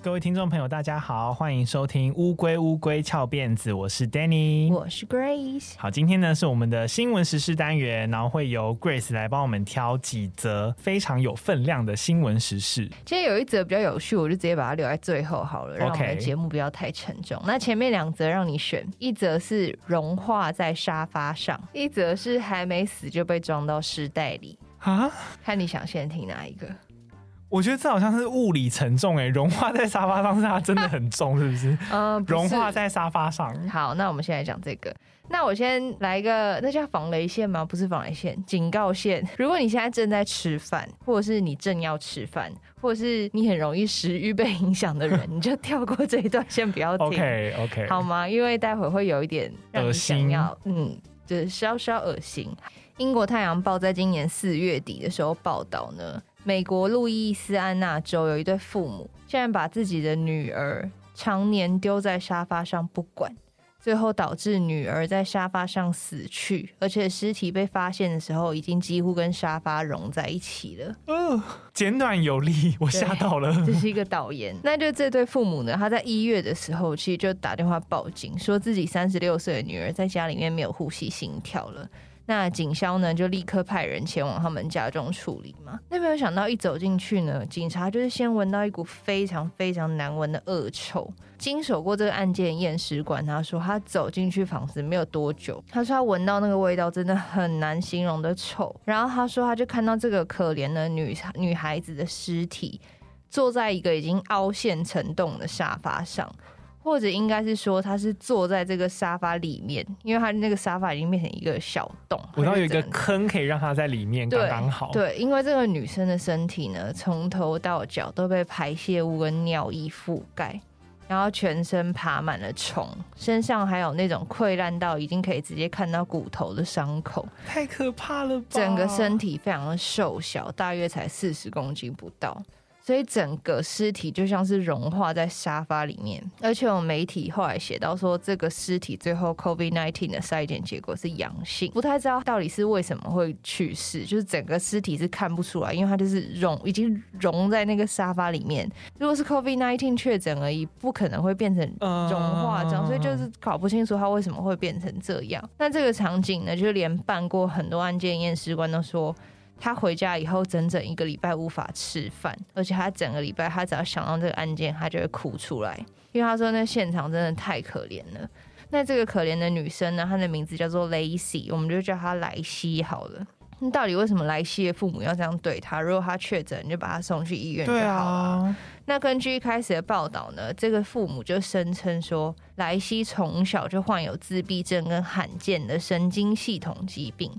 各位听众朋友，大家好，欢迎收听《乌龟乌龟翘辫子》，我是 Danny，我是 Grace。好，今天呢是我们的新闻时事单元，然后会由 Grace 来帮我们挑几则非常有分量的新闻时事。今天有一则比较有趣，我就直接把它留在最后好了，让我们的节目不要太沉重。那前面两则让你选，一则是融化在沙发上，一则是还没死就被装到尸袋里啊？看你想先听哪一个？我觉得这好像是物理沉重诶，融化在沙发上是它真的很重，是不是？呃，融化在沙发上。好，那我们现在讲这个。那我先来一个，那叫防雷线吗？不是防雷线，警告线。如果你现在正在吃饭，或者是你正要吃饭，或者是你很容易食欲被影响的人，你就跳过这一段，先不要听。OK OK，好吗？因为待会会有一点让你想要，嗯，就是稍稍恶心。英国太阳报在今年四月底的时候报道呢。美国路易斯安那州有一对父母，竟然把自己的女儿常年丢在沙发上不管，最后导致女儿在沙发上死去，而且尸体被发现的时候已经几乎跟沙发融在一起了。嗯、呃，简短有力，我吓到了。这是一个导演。那就这对父母呢，他在一月的时候其实就打电话报警，说自己三十六岁的女儿在家里面没有呼吸心跳了。那警消呢，就立刻派人前往他们家中处理嘛。那没有想到一走进去呢，警察就是先闻到一股非常非常难闻的恶臭。经手过这个案件验尸官他说，他走进去房子没有多久，他说他闻到那个味道真的很难形容的臭。然后他说他就看到这个可怜的女女孩子的尸体，坐在一个已经凹陷成洞的沙发上。或者应该是说，他是坐在这个沙发里面，因为他那个沙发已经变成一个小洞，我知道有一个坑可以让他在里面刚刚好。对，因为这个女生的身体呢，从头到脚都被排泄物跟尿液覆盖，然后全身爬满了虫，身上还有那种溃烂到已经可以直接看到骨头的伤口，太可怕了吧！整个身体非常的瘦小，大约才四十公斤不到。所以整个尸体就像是融化在沙发里面，而且有媒体后来写到说，这个尸体最后 COVID-19 的筛检结果是阳性，不太知道到底是为什么会去世，就是整个尸体是看不出来，因为它就是融已经融在那个沙发里面。如果是 COVID-19 确诊而已，不可能会变成融化这样，所以就是搞不清楚它为什么会变成这样。那这个场景呢，就连办过很多案件验尸官都说。他回家以后，整整一个礼拜无法吃饭，而且他整个礼拜，他只要想到这个案件，他就会哭出来，因为他说那现场真的太可怜了。那这个可怜的女生呢，她的名字叫做 Lacy，我们就叫她莱西好了。那到底为什么莱西的父母要这样对她？如果她确诊，你就把她送去医院就好了。啊。那根据一开始的报道呢，这个父母就声称说，莱西从小就患有自闭症跟罕见的神经系统疾病。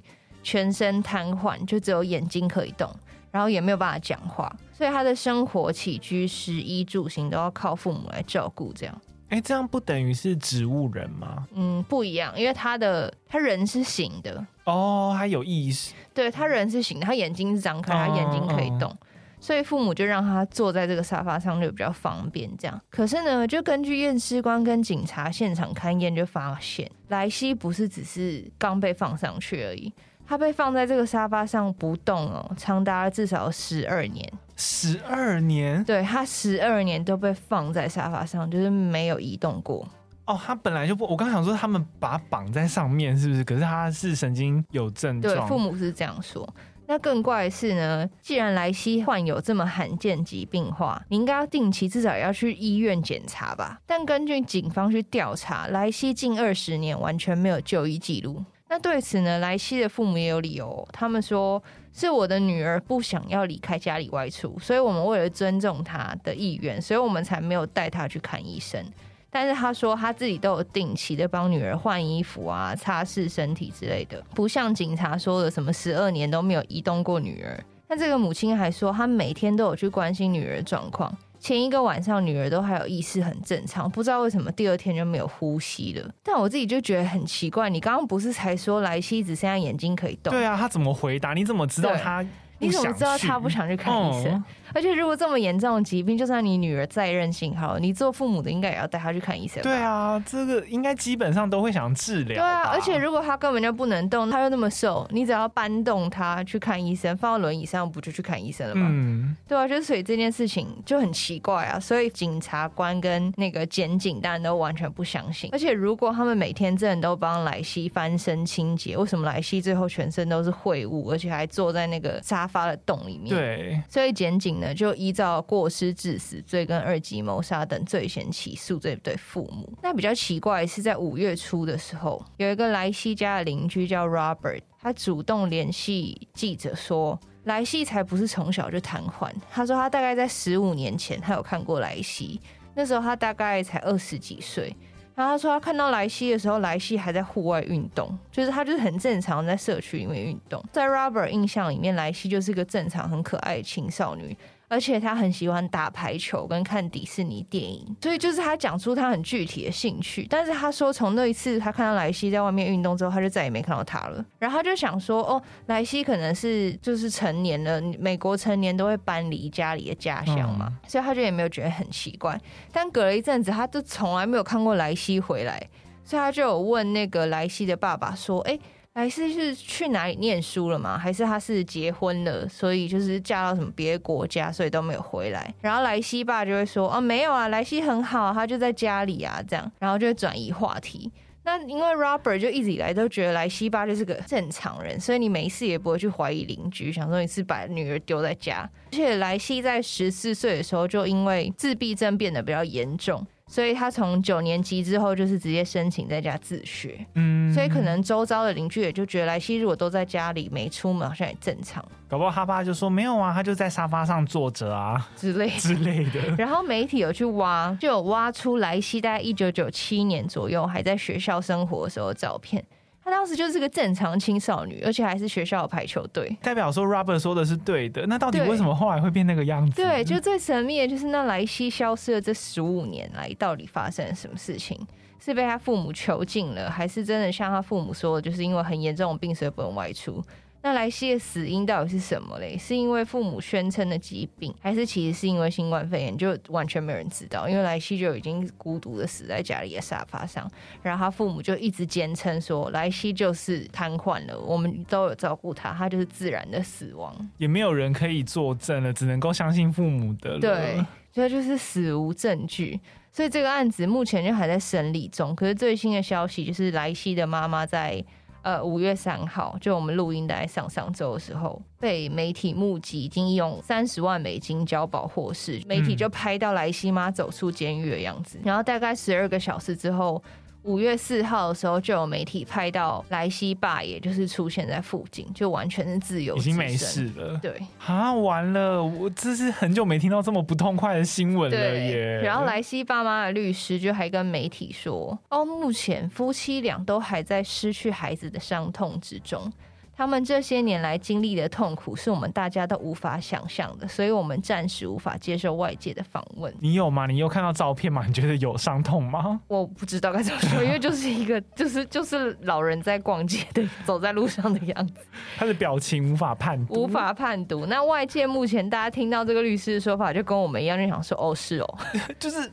全身瘫痪，就只有眼睛可以动，然后也没有办法讲话，所以他的生活起居、食衣住行都要靠父母来照顾。这样，哎、欸，这样不等于是植物人吗？嗯，不一样，因为他的他人是醒的哦，他有意识，对，他人是醒的，他眼睛是张开，他眼睛可以动，哦、所以父母就让他坐在这个沙发上就比较方便。这样，可是呢，就根据验尸官跟警察现场勘验就发现，莱西不是只是刚被放上去而已。他被放在这个沙发上不动哦，长达至少十二年。十二年？对，他十二年都被放在沙发上，就是没有移动过。哦，他本来就不，我刚想说他们把他绑在上面是不是？可是他是神经有症状。对，父母是这样说。那更怪的是呢，既然莱西患有这么罕见疾病话，你应该要定期至少要去医院检查吧？但根据警方去调查，莱西近二十年完全没有就医记录。那对此呢，莱西的父母也有理由。他们说是我的女儿不想要离开家里外出，所以我们为了尊重她的意愿，所以我们才没有带她去看医生。但是他说他自己都有定期的帮女儿换衣服啊、擦拭身体之类的，不像警察说的什么十二年都没有移动过女儿。那这个母亲还说，她每天都有去关心女儿状况。前一个晚上，女儿都还有意识，很正常，不知道为什么第二天就没有呼吸了。但我自己就觉得很奇怪，你刚刚不是才说莱西只剩下眼睛可以动？对啊，他怎么回答？你怎么知道他你怎么知道他不想去看医生？而且如果这么严重的疾病，就算你女儿再任性，好，你做父母的应该也要带她去看医生。对啊，这个应该基本上都会想治疗。对啊，而且如果他根本就不能动，他又那么瘦，你只要搬动他去看医生，放到轮椅上不就去看医生了吗？嗯，对啊，就是所以这件事情就很奇怪啊。所以警察官跟那个检警当然都完全不相信。而且如果他们每天真的都帮莱西翻身清洁，为什么莱西最后全身都是秽物，而且还坐在那个沙发的洞里面？对，所以检警呢就依照过失致死罪跟二级谋杀等罪嫌起诉这对父母。那比较奇怪是，在五月初的时候，有一个莱西家的邻居叫 Robert，他主动联系记者说，莱西才不是从小就瘫痪。他说他大概在十五年前，他有看过莱西，那时候他大概才二十几岁。然后他说他看到莱西的时候，莱西还在户外运动，就是他就是很正常在社区里面运动。在 Robert 印象里面，莱西就是一个正常、很可爱的青少女。而且他很喜欢打排球跟看迪士尼电影，所以就是他讲出他很具体的兴趣。但是他说，从那一次他看到莱西在外面运动之后，他就再也没看到他了。然后他就想说，哦，莱西可能是就是成年了，美国成年都会搬离家里的家乡嘛，嗯、所以他就也没有觉得很奇怪。但隔了一阵子，他就从来没有看过莱西回来，所以他就有问那个莱西的爸爸说，哎。莱西是去哪里念书了吗？还是他是结婚了，所以就是嫁到什么别的国家，所以都没有回来？然后莱西爸就会说：“哦，没有啊，莱西很好，他就在家里啊，这样。”然后就会转移话题。那因为 Robert 就一直以来都觉得莱西爸就是个正常人，所以你没事也不会去怀疑邻居，想说你是把女儿丢在家。而且莱西在十四岁的时候就因为自闭症变得比较严重。所以他从九年级之后就是直接申请在家自学，嗯，所以可能周遭的邻居也就觉得莱西如果都在家里没出门，好像也正常。搞不好他爸就说没有啊，他就在沙发上坐着啊之类之类的。然后媒体有去挖，就有挖出莱西在一九九七年左右还在学校生活的时候的照片。她当时就是个正常青少女，而且还是学校的排球队。代表说，Robert 说的是对的。那到底为什么后来会变那个样子？对，就最神秘的就是那莱西消失了这十五年来，到底发生了什么事情？是被他父母囚禁了，还是真的像他父母说的，就是因为很严重的病，所以不能外出？那莱西的死因到底是什么嘞？是因为父母宣称的疾病，还是其实是因为新冠肺炎？就完全没有人知道。因为莱西就已经孤独的死在家里的沙发上，然后他父母就一直坚称说莱西就是瘫痪了，我们都有照顾他，他就是自然的死亡。也没有人可以作证了，只能够相信父母的了。对，所以就是死无证据，所以这个案子目前就还在审理中。可是最新的消息就是莱西的妈妈在。呃，五月三号，就我们录音的上上周的时候，被媒体目击，已经用三十万美金交保获释，媒体就拍到莱西妈走出监狱的样子，然后大概十二个小时之后。五月四号的时候，就有媒体拍到莱西爸，也就是出现在附近，就完全是自由，已经没事了。对，啊，完了，我这是很久没听到这么不痛快的新闻了耶。然后莱西爸妈的律师就还跟媒体说，哦，目前夫妻俩都还在失去孩子的伤痛之中。他们这些年来经历的痛苦是我们大家都无法想象的，所以我们暂时无法接受外界的访问。你有吗？你有看到照片吗？你觉得有伤痛吗？我不知道该怎么说，因为 就是一个就是就是老人在逛街的走在路上的样子，他的表情无法判读，无法判读。那外界目前大家听到这个律师的说法，就跟我们一样，就想说哦，是哦，就是。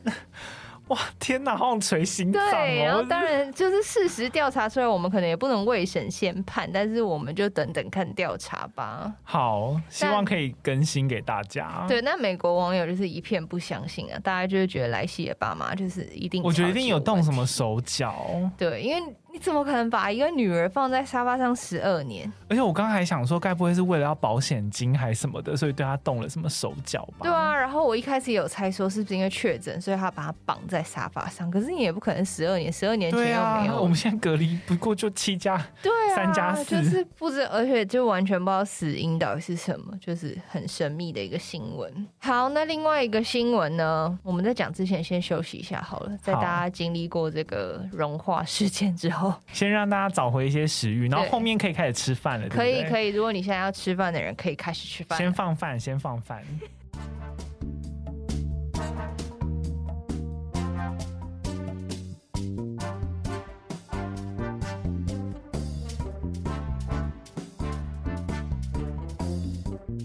哇天哪，好像捶心脏哦！对，然后当然就是事实调查出来，我们可能也不能未审先判，但是我们就等等看调查吧。好，希望可以更新给大家。对，那美国网友就是一片不相信啊，大家就是觉得莱西的爸妈就是一定，我觉得一定有动什么手脚。对，因为。你怎么可能把一个女儿放在沙发上十二年？而且我刚刚还想说，该不会是为了要保险金还是什么的，所以对她动了什么手脚吧？对啊，然后我一开始也有猜说是不是因为确诊，所以他把他绑在沙发上。可是你也不可能十二年，十二年前又没有。啊、我们现在隔离不过就七加，对啊，三加四，就是不知，而且就完全不知道死因到底是什么，就是很神秘的一个新闻。好，那另外一个新闻呢？我们在讲之前先休息一下好了，在大家经历过这个融化事件之后，先让大家。找回一些食欲，然后后面可以开始吃饭了。可以，可以。如果你现在要吃饭的人，可以开始吃饭。先放饭，先放饭。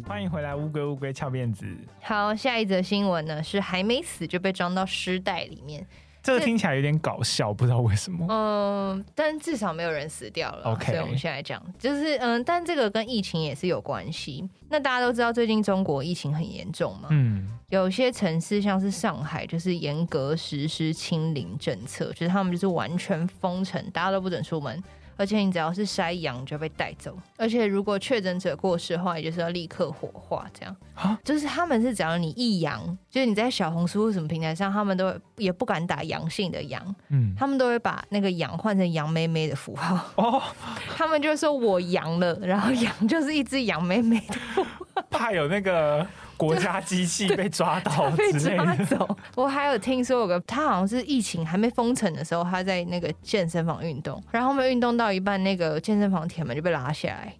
欢迎回来，乌龟乌龟翘辫子。好，下一则新闻呢是还没死就被装到尸袋里面。这个听起来有点搞笑，不知道为什么。嗯，但至少没有人死掉了。OK，所以我们现在讲，就是嗯，但这个跟疫情也是有关系。那大家都知道，最近中国疫情很严重嘛。嗯，有些城市像是上海，就是严格实施清零政策，就是他们就是完全封城，大家都不准出门。而且你只要是筛阳就被带走，而且如果确诊者过世的话，也就是要立刻火化，这样。啊，就是他们是只要你一阳，就是你在小红书或什么平台上，他们都也不敢打阳性的阳，嗯，他们都会把那个阳换成杨妹妹的符号。哦，他们就说我阳了，然后阳就是一只杨妹妹的符号，怕有那个。国家机器被抓到 被抓走。我还有听说有个，他好像是疫情还没封城的时候，他在那个健身房运动，然后他们运动到一半，那个健身房铁门就被拉下来，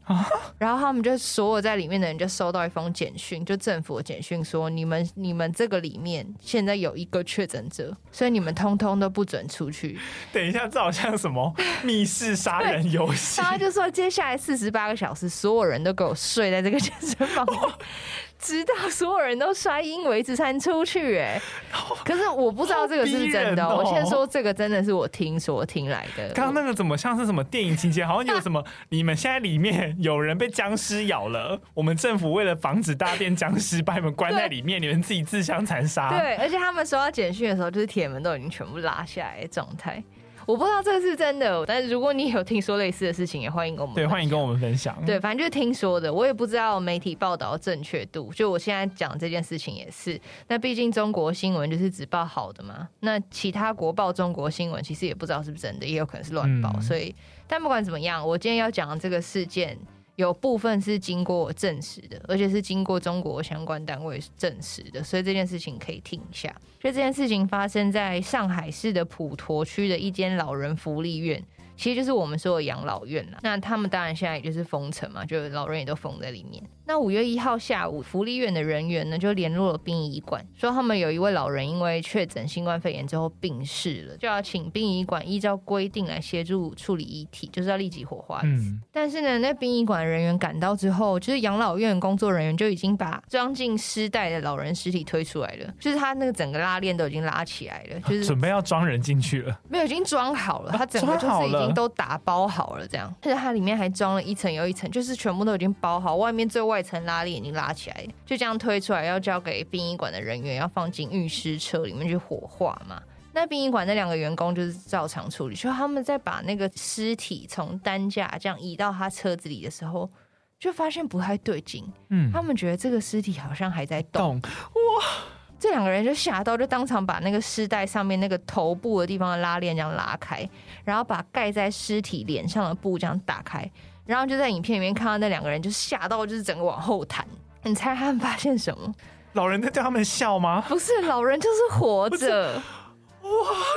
然后他们就所有在里面的人就收到一封简讯，就政府的简讯说，你们你们这个里面现在有一个确诊者，所以你们通通都不准出去。等一下，这好像什么密室杀人游戏？他就说接下来四十八个小时，所有人都给我睡在这个健身房。直到所有人都摔因为止才能出去哎，可是我不知道这个是不是真的。我先说这个真的是我听说听来的。刚刚那个怎么像是什么电影情节？好像有什么 你们现在里面有人被僵尸咬了，我们政府为了防止大家变僵尸，把你们关在里面，你们自己自相残杀。对，而且他们收到简讯的时候，就是铁门都已经全部拉下来的状态。我不知道这个是真的，但是如果你有听说类似的事情，也欢迎跟我们对，欢迎跟我们分享。对，反正就是听说的，我也不知道媒体报道的正确度。就我现在讲这件事情也是，那毕竟中国新闻就是只报好的嘛，那其他国报中国新闻其实也不知道是不是真的，也有可能是乱报。嗯、所以，但不管怎么样，我今天要讲的这个事件。有部分是经过证实的，而且是经过中国相关单位证实的，所以这件事情可以听一下。所以这件事情发生在上海市的普陀区的一间老人福利院。其实就是我们说的养老院啦，那他们当然现在也就是封城嘛，就老人也都封在里面。那五月一号下午，福利院的人员呢就联络了殡仪馆，说他们有一位老人因为确诊新冠肺炎之后病逝了，就要请殡仪馆依照规定来协助处理遗体，就是要立即火化。嗯。但是呢，那殡仪馆人员赶到之后，就是养老院工作人员就已经把装进尸袋的老人尸体推出来了，就是他那个整个拉链都已经拉起来了，就是准备要装人进去了。没有，已经装好了，他整个就是已经。都打包好了，这样，而且它里面还装了一层又一层，就是全部都已经包好，外面最外层拉链已经拉起来，就这样推出来，要交给殡仪馆的人员，要放进运尸车里面去火化嘛。那殡仪馆那两个员工就是照常处理，就他们在把那个尸体从担架这样移到他车子里的时候，就发现不太对劲，嗯，他们觉得这个尸体好像还在动，动。哇！这两个人就吓到，就当场把那个尸袋上面那个头部的地方的拉链这样拉开，然后把盖在尸体脸上的布这样打开，然后就在影片里面看到那两个人就吓到，就是整个往后弹。你猜他们发现什么？老人在对他们笑吗？不是，老人就是活着。哇！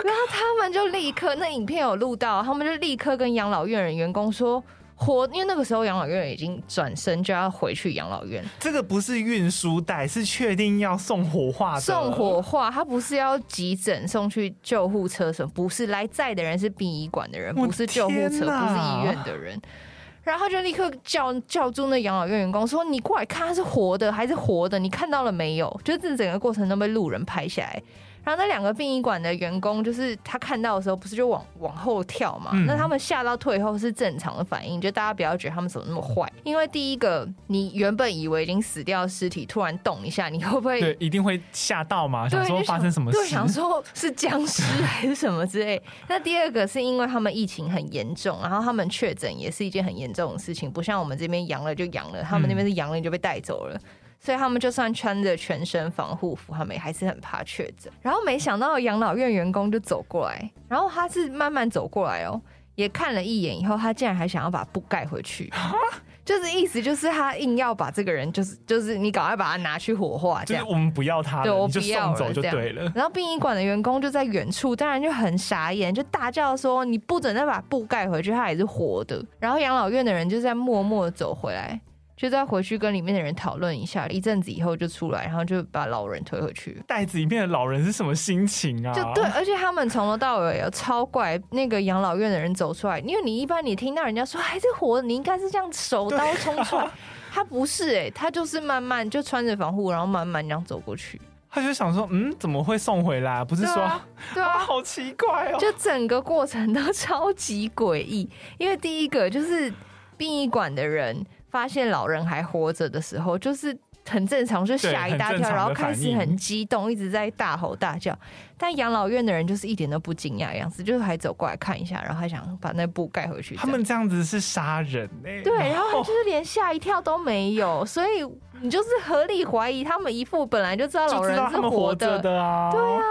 然后他们就立刻，那影片有录到，他们就立刻跟养老院的员工说。活，因为那个时候养老院已经转身就要回去养老院。这个不是运输带，是确定要送火化的。送火化，他不是要急诊送去救护车什么？不是，来载的人是殡仪馆的人，不是救护车，不是医院的人。然后就立刻叫叫住那养老院员工说：“你过来看，他是活的还是活的？你看到了没有？”就是整个过程都被路人拍下来。然后那两个殡仪馆的员工，就是他看到的时候，不是就往往后跳嘛？嗯、那他们吓到退后是正常的反应，就大家不要觉得他们怎么那么坏。因为第一个，你原本以为已经死掉的尸体突然动一下，你会不会？对，一定会吓到嘛？想说发生什么事？对，想说是僵尸 还是什么之类。那第二个是因为他们疫情很严重，然后他们确诊也是一件很严重的事情，不像我们这边阳了就阳了，他们那边是阳了你就被带走了。嗯所以他们就算穿着全身防护服，他们也还是很怕确诊。然后没想到养老院员工就走过来，然后他是慢慢走过来哦，也看了一眼以后，他竟然还想要把布盖回去，就是意思就是他硬要把这个人，就是就是你赶快把他拿去火化，这样就是我们不要他了，对，我不要了，就送走就对了。然后殡仪馆的员工就在远处，当然就很傻眼，就大叫说：“你不准再把布盖回去，他也是活的。”然后养老院的人就在默默走回来。就再回去跟里面的人讨论一下，一阵子以后就出来，然后就把老人推回去。袋子里面的老人是什么心情啊？就对，而且他们从头到尾有超怪。那个养老院的人走出来，因为你一般你听到人家说还是活，你应该是这样手刀冲出来。他不是哎、欸，他就是慢慢就穿着防护，然后慢慢这样走过去。他就想说，嗯，怎么会送回来？不是说，对啊，对啊，好奇怪哦。就整个过程都超级诡异，因为第一个就是殡仪馆的人发现老人还活着的时候，就是。很正常，就吓一大跳，然后开始很激动，一直在大吼大叫。但养老院的人就是一点都不惊讶的样子，就是还走过来看一下，然后还想把那布盖回去。他们这样子是杀人呢、欸？对，然后 就是连吓一跳都没有，所以你就是合理怀疑他们一副本来就知道老人是活的，的啊。对啊。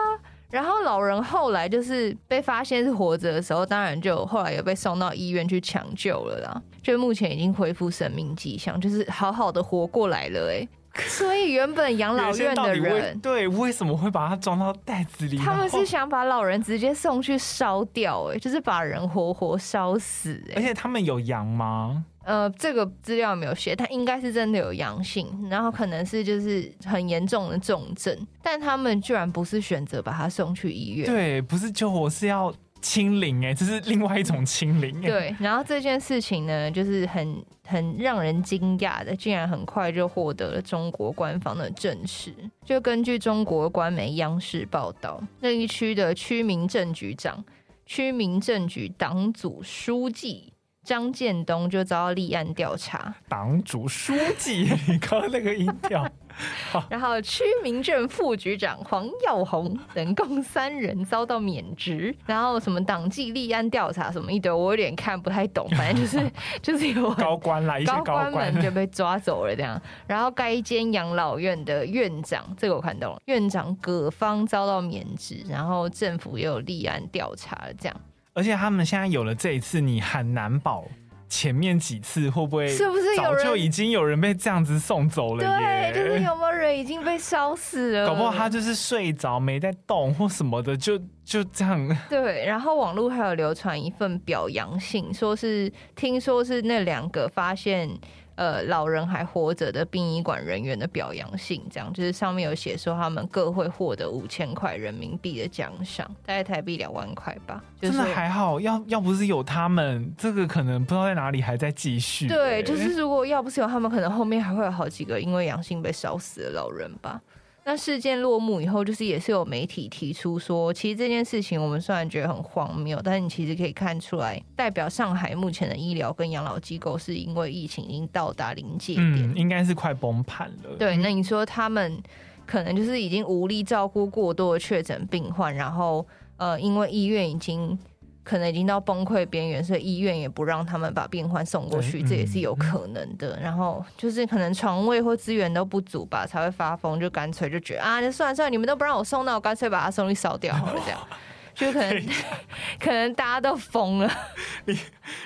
然后老人后来就是被发现是活着的时候，当然就后来也被送到医院去抢救了啦。就目前已经恢复生命迹象，就是好好的活过来了、欸，哎。所以原本养老院的人对，为什么会把它装到袋子里？他们是想把老人直接送去烧掉，哎，就是把人活活烧死，哎。而且他们有羊吗？呃，这个资料没有写，他应该是真的有阳性，然后可能是就是很严重的重症，但他们居然不是选择把他送去医院，对，不是救活，是要。清零哎，这是另外一种清零。对，然后这件事情呢，就是很很让人惊讶的，竟然很快就获得了中国官方的证实。就根据中国官媒央视报道，那一区的区民政局长、区民政局党组书记张建东就遭到立案调查。党组书记，你刚刚那个音调。然后区民政副局长黄耀红等共三人遭到免职，然后什么党纪立案调查什么一堆，我有点看不太懂，反正就是 就是有高官来，一些高官们就被抓走了这样。然后该间养老院的院长，这个我看到了，院长葛芳遭到免职，然后政府也有立案调查了这样。而且他们现在有了这一次，你很难保。前面几次会不会是不是早就已经有人被这样子送走了耶？对，就是有没有人已经被烧死了？搞不好他就是睡着没在动或什么的，就就这样。对，然后网络还有流传一份表扬信，说是听说是那两个发现。呃，老人还活着的殡仪馆人员的表扬信，这样就是上面有写说他们各会获得五千块人民币的奖赏，大概台币两万块吧。就是、真的还好，要要不是有他们，这个可能不知道在哪里还在继续。对，就是如果要不是有他们，可能后面还会有好几个因为阳性被烧死的老人吧。那事件落幕以后，就是也是有媒体提出说，其实这件事情我们虽然觉得很荒谬，但是你其实可以看出来，代表上海目前的医疗跟养老机构是因为疫情已经到达临界点，嗯，应该是快崩盘了。对，那你说他们可能就是已经无力照顾过多的确诊病患，然后呃，因为医院已经。可能已经到崩溃边缘，所以医院也不让他们把病患送过去，这也是有可能的。然后就是可能床位或资源都不足吧，才会发疯，就干脆就觉得啊，那算了算了，你们都不让我送，那我干脆把他送去烧掉好了，这样。就可能 可能大家都疯了。你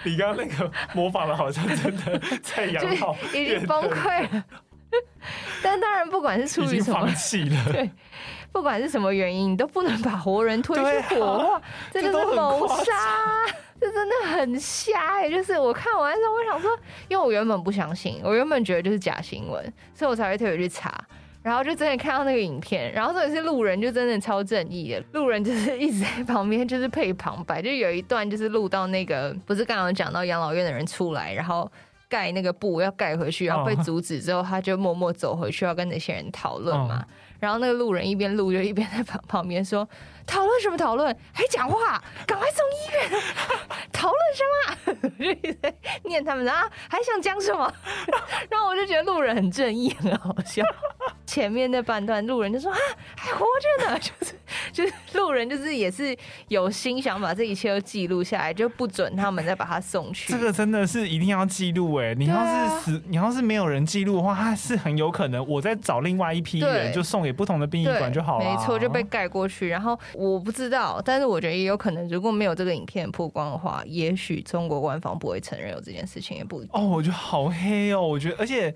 你刚刚那个模仿的好像真的在养老已经崩溃了。但当然，不管是出于什么，放弃了。对。不管是什么原因，你都不能把活人推去火化，这就是谋杀，这真的很瞎哎！就是我看完之后，我想说，因为我原本不相信，我原本觉得就是假新闻，所以我才会特别去查，然后就真的看到那个影片，然后这里是路人，就真的超正义的，路人就是 一直在旁边就是配旁白，就有一段就是录到那个不是刚刚讲到养老院的人出来，然后盖那个布要盖回去，然后被阻止之后，他就默默走回去要跟那些人讨论嘛。然后那个路人一边录就一边在旁旁边说：“讨论什么讨论？还讲话？赶快送医院！讨论什么？” 念他们啊，还想讲什么？然后我就觉得路人很正义，很好笑。前面那半段路人就说：“啊，还活着呢！”就是就是路人就是也是有心想把这一切都记录下来，就不准他们再把它送去。这个真的是一定要记录哎！你要是死，你要是没有人记录的话，他是很有可能我再找另外一批人就送。给不同的殡仪馆就好了，没错，就被盖过去。然后我不知道，但是我觉得也有可能，如果没有这个影片曝光的话，也许中国官方不会承认有这件事情，也不哦，我觉得好黑哦，我觉得，而且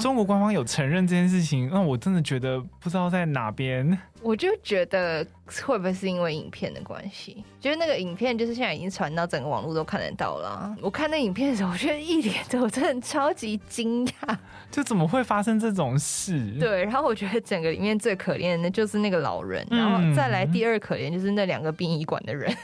中国官方有承认这件事情，那我真的觉得不知道在哪边。我就觉得会不会是因为影片的关系？就是那个影片，就是现在已经传到整个网络都看得到了。我看那影片的时候，我觉得一脸我真的超级惊讶，就怎么会发生这种事？对，然后我觉得整个里面最可怜的就是那个老人，然后再来第二可怜就是那两个殡仪馆的人。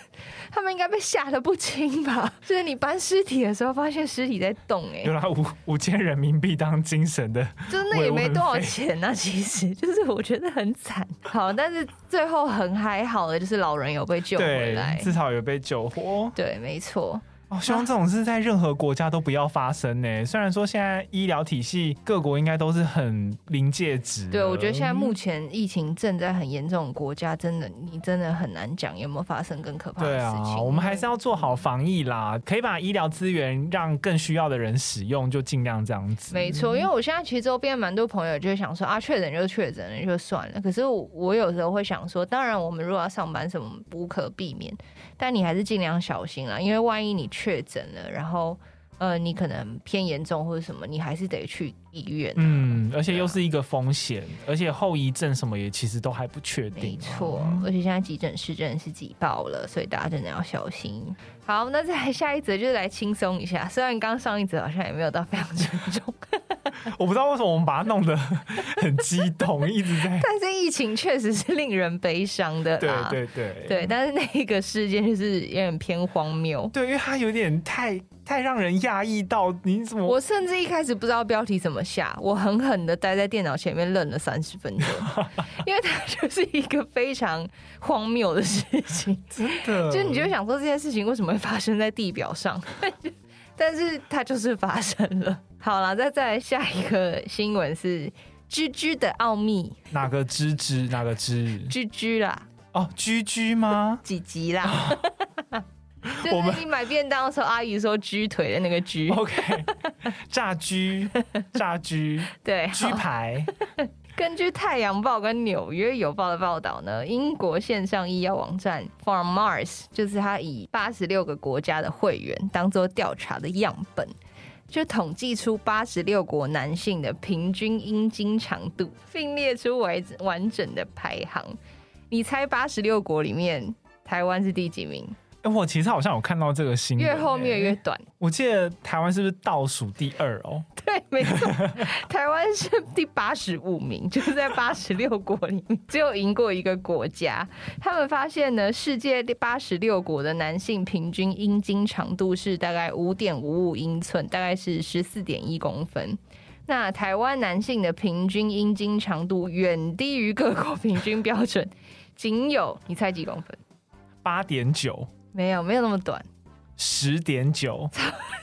他们应该被吓得不轻吧？就是你搬尸体的时候，发现尸体在动，哎，有拿五五千人民币当精神的，就是那也没多少钱啊。其实就是我觉得很惨。好，但是最后很还好的，就是老人有被救回来，至少有被救活。对，没错。哦，希望这种事在任何国家都不要发生呢。虽然说现在医疗体系各国应该都是很临界值。对，我觉得现在目前疫情正在很严重的国家，真的你真的很难讲有没有发生更可怕的事情。对啊，我们还是要做好防疫啦，可以把医疗资源让更需要的人使用，就尽量这样子。没错，因为我现在其实周边蛮多朋友就想说啊，确诊就确诊了就算了。可是我我有时候会想说，当然我们如果要上班什么无可避免，但你还是尽量小心啦，因为万一你确诊了，然后，呃，你可能偏严重或者什么，你还是得去医院。嗯，而且又是一个风险，而且后遗症什么也其实都还不确定。没错，而且现在急诊室真的是挤爆了，所以大家真的要小心。好，那再来下一则就是来轻松一下，虽然刚上一则好像也没有到非常 沉重。我不知道为什么我们把它弄得很激动，一直在。但是疫情确实是令人悲伤的啦。对对对对，但是那个事件就是有点偏荒谬。对，因为它有点太。太让人讶异到，你怎么？我甚至一开始不知道标题怎么下，我狠狠的待在电脑前面愣了三十分钟，因为它就是一个非常荒谬的事情，真的。就你就想说这件事情为什么会发生在地表上？但是它就是发生了。好了，再再来下一个新闻是居居的奥秘，哪个芝芝？哪个芝？居居啦。哦，居居吗？几集啦？就是你买便当的时候，阿姨说“居腿”的那个“居 ”，OK，炸居，炸居，对，居排。根据《太阳报》跟《纽约邮报》的报道呢，英国线上医药网站 From Mars 就是他以八十六个国家的会员当做调查的样本，就统计出八十六国男性的平均阴茎长度，并列出完完整的排行。你猜八十六国里面台湾是第几名？哎，我其实好像有看到这个新闻，越后面越短。我记得台湾是不是倒数第二哦？对，没错，台湾是第八十五名，就是在八十六国里面只有赢过一个国家。他们发现呢，世界第八十六国的男性平均阴茎长度是大概五点五五英寸，大概是十四点一公分。那台湾男性的平均阴茎长度远低于各国平均标准，仅有你猜几公分？八点九。没有，没有那么短，十点九，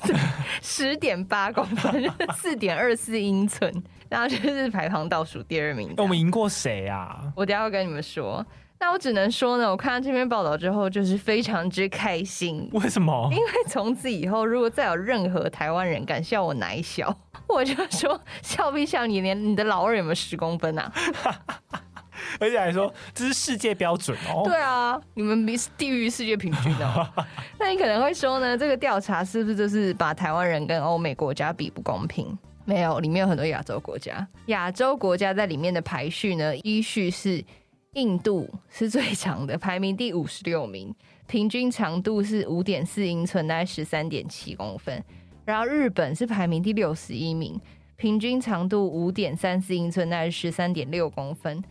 十点八公分，四点二四英寸，然后就是排行倒数第二名。我们赢过谁啊？我等下会跟你们说。那我只能说呢，我看到这篇报道之后，就是非常之开心。为什么？因为从此以后，如果再有任何台湾人敢笑我奶小，我就说笑必笑你，连你的老二有没有十公分啊？而且还说这是世界标准哦。对啊，你们比低于世界平均的。那你可能会说呢，这个调查是不是就是把台湾人跟欧美国家比不公平？没有，里面有很多亚洲国家。亚洲国家在里面的排序呢，依序是印度是最长的，排名第五十六名，平均长度是五点四英寸，大概十三点七公分。然后日本是排名第六十一名，平均长度五点三四英寸，大概十三点六公分。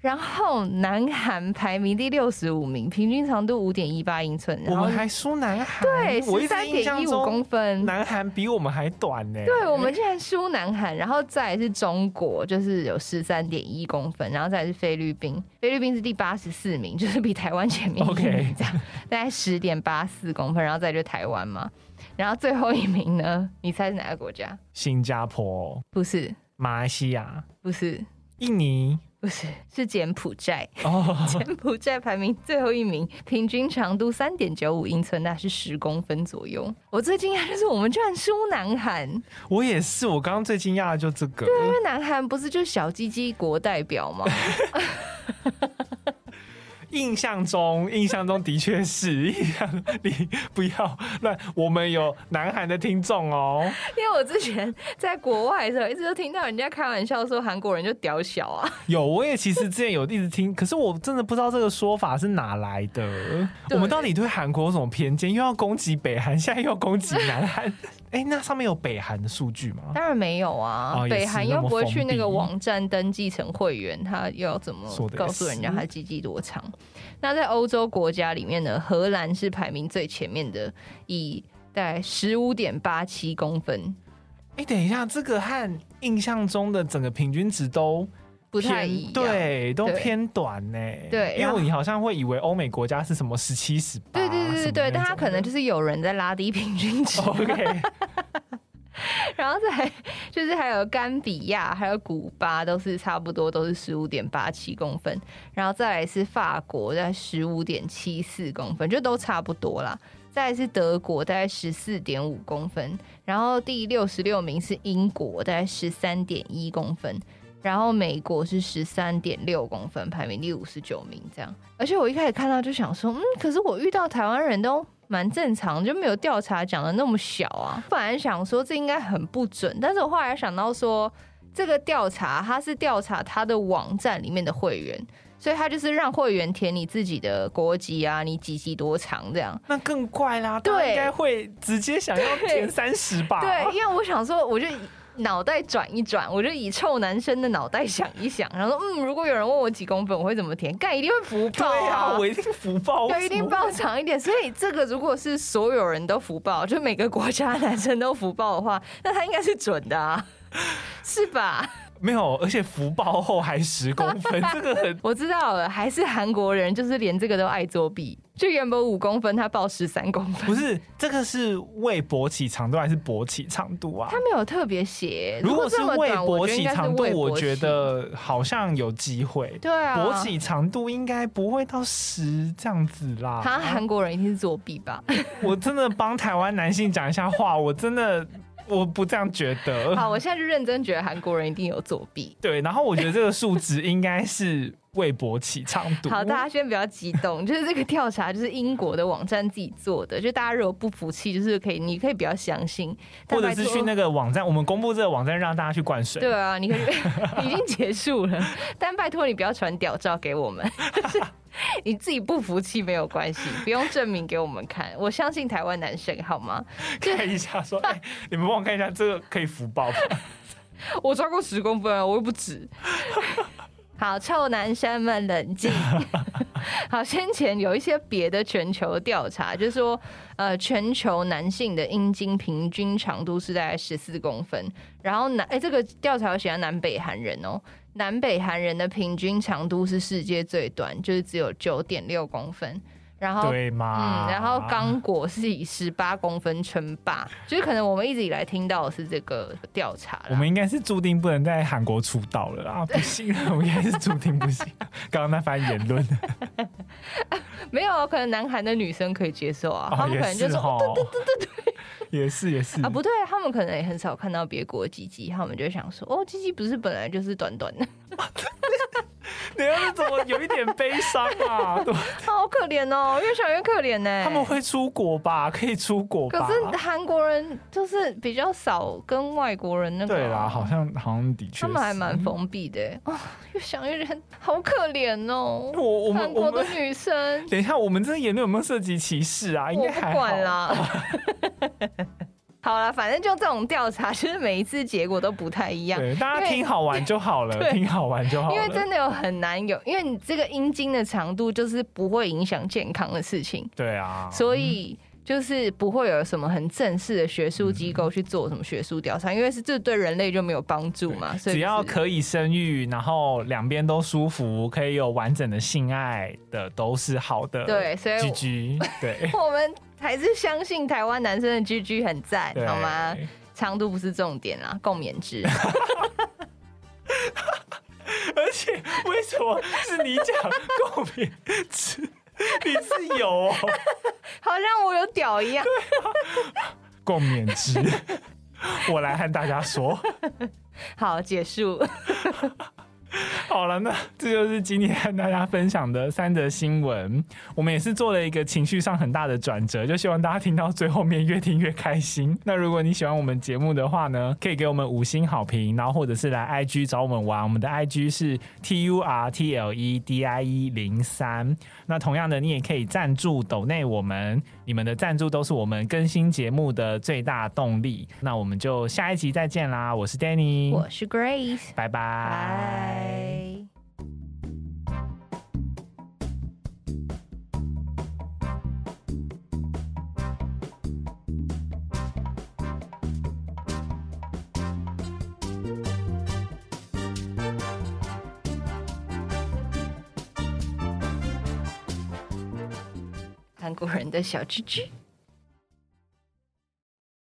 然后南韩排名第六十五名，平均长度五点一八英寸。我们还输南韩，对，十三点一五公分。南韩比我们还短呢。对，我们竟然输南韩，然后再来是中国，就是有十三点一公分，然后再来是菲律宾，菲律宾是第八十四名，就是比台湾前面一名，okay. 这样，大概十点八四公分，然后再就台湾嘛，然后最后一名呢？你猜是哪个国家？新加坡？不是。马来西亚？不是。印尼？不是，是柬埔寨。哦，柬埔寨排名最后一名，平均长度三点九五英寸，那是十公分左右。我最惊讶就是我们居然输南韩。我也是，我刚刚最惊讶的就这个。对，因为南韩不是就小鸡鸡国代表吗？印象中，印象中的确是，印象 你不要乱。我们有南韩的听众哦，因为我之前在国外的时候，一直都听到人家开玩笑说韩国人就屌小啊。有，我也其实之前有一直听，可是我真的不知道这个说法是哪来的。我们到底对韩国有什么偏见？又要攻击北韩，现在又要攻击南韩。哎、欸，那上面有北韩的数据吗？当然没有啊，哦、北韩又不会去那个网站登记成会员，他又要怎么告诉人家他鸡鸡多长？那在欧洲国家里面呢，荷兰是排名最前面的，以大概十五点八七公分。哎、欸，等一下，这个和印象中的整个平均值都不太一样，对，都偏短呢。对，因为你好像会以为欧美国家是什么十七、十八，对对对对对，但他可能就是有人在拉低平均值。OK，然后再就是还有甘比亚，还有古巴，都是差不多都是十五点八七公分，然后再来是法国在十五点七四公分，就都差不多啦。再来是德国，大概十四点五公分，然后第六十六名是英国，大概十三点一公分。然后美国是十三点六公分，排名第五十九名，这样。而且我一开始看到就想说，嗯，可是我遇到台湾人都蛮正常，就没有调查讲的那么小啊。本来想说这应该很不准，但是我后来想到说，这个调查它是调查他的网站里面的会员，所以他就是让会员填你自己的国籍啊，你几级多长这样。那更怪啦，对，应该会直接想要填三十吧？对，因为我想说，我就。脑袋转一转，我就以臭男生的脑袋想一想，然后说，嗯，如果有人问我几公分，我会怎么填？盖一定会福报啊！对啊，我一定福报，对一定报长一点。所以这个如果是所有人都福报，就每个国家男生都福报的话，那他应该是准的啊，是吧？没有，而且福报后还十公分，这个很我知道了，还是韩国人，就是连这个都爱作弊。就原本五公分，他报十三公分。不是，这个是为勃起长度还是勃起长度啊？他没有特别写。如果是为勃起长度，我觉得好像有机会。对啊，勃起长度应该不会到十这样子啦。他韩国人一定是作弊吧？我真的帮台湾男性讲一下话，我真的。我不这样觉得。好，我现在就认真觉得韩国人一定有作弊。对，然后我觉得这个数值应该是为博起长度。好，大家先不要激动，就是这个调查就是英国的网站自己做的，就大家如果不服气，就是可以，你可以比较相信，或者是去那个网站，我们公布这个网站让大家去灌水。对啊，你可以 已经结束了，但拜托你不要传屌照给我们。就 是你自己不服气没有关系，不用证明给我们看。我相信台湾男生好吗？看一下说，哎、欸，你们帮我看一下这个可以福报吗？我超过十公分啊，我又不止。好，臭男生们冷静。好，先前有一些别的全球调查，就是说，呃，全球男性的阴茎平均长度是大概十四公分，然后南，哎、欸，这个调查有写南北韩人哦。南北韩人的平均长度是世界最短，就是只有九点六公分。然后，对吗？嗯，然后刚果是以十八公分称霸，就是可能我们一直以来听到的是这个调查。我们应该是注定不能在韩国出道了啊！不行，我们应该是注定不行。刚刚那番言论，没有，可能南韩的女生可以接受啊，哦、他们可能就说，哦、对对对对对。也是也是啊，不对，他们可能也很少看到别国鸡鸡，他们就想说，哦，鸡鸡不是本来就是短短的。你要是怎么有一点悲伤啊？好可怜哦，越想越可怜呢。他们会出国吧？可以出国吧？可是韩国人就是比较少跟外国人那个。对啦，好像好像的确，他们还蛮封闭的。哦，越想越觉得好可怜哦。我我们韩国的女生，等一下，我们这个言论有没有涉及歧视啊？应该还好。我不管啦。好了，反正就这种调查，其实每一次结果都不太一样。对，大家听好玩就好了，听好玩就好了。因为真的有很难有，因为你这个阴茎的长度就是不会影响健康的事情。对啊，所以就是不会有什么很正式的学术机构去做什么学术调查，嗯、因为是这对人类就没有帮助嘛。所以只要可以生育，然后两边都舒服，可以有完整的性爱的，都是好的。对，所以 GG，对，我们。还是相信台湾男生的 GG 很赞，好吗？长度不是重点啦，共勉之。而且为什么是你讲共勉之？你是有哦，好像我有屌一样。共勉之，我来和大家说。好，结束。好了，那这就是今天和大家分享的三则新闻。我们也是做了一个情绪上很大的转折，就希望大家听到最后面越听越开心。那如果你喜欢我们节目的话呢，可以给我们五星好评，然后或者是来 IG 找我们玩。我们的 IG 是 T U R T L E D I E 零三。那同样的，你也可以赞助抖内我们，你们的赞助都是我们更新节目的最大动力。那我们就下一集再见啦！我是 Danny，我是 Grace，拜拜。韩古人的小吃鸡。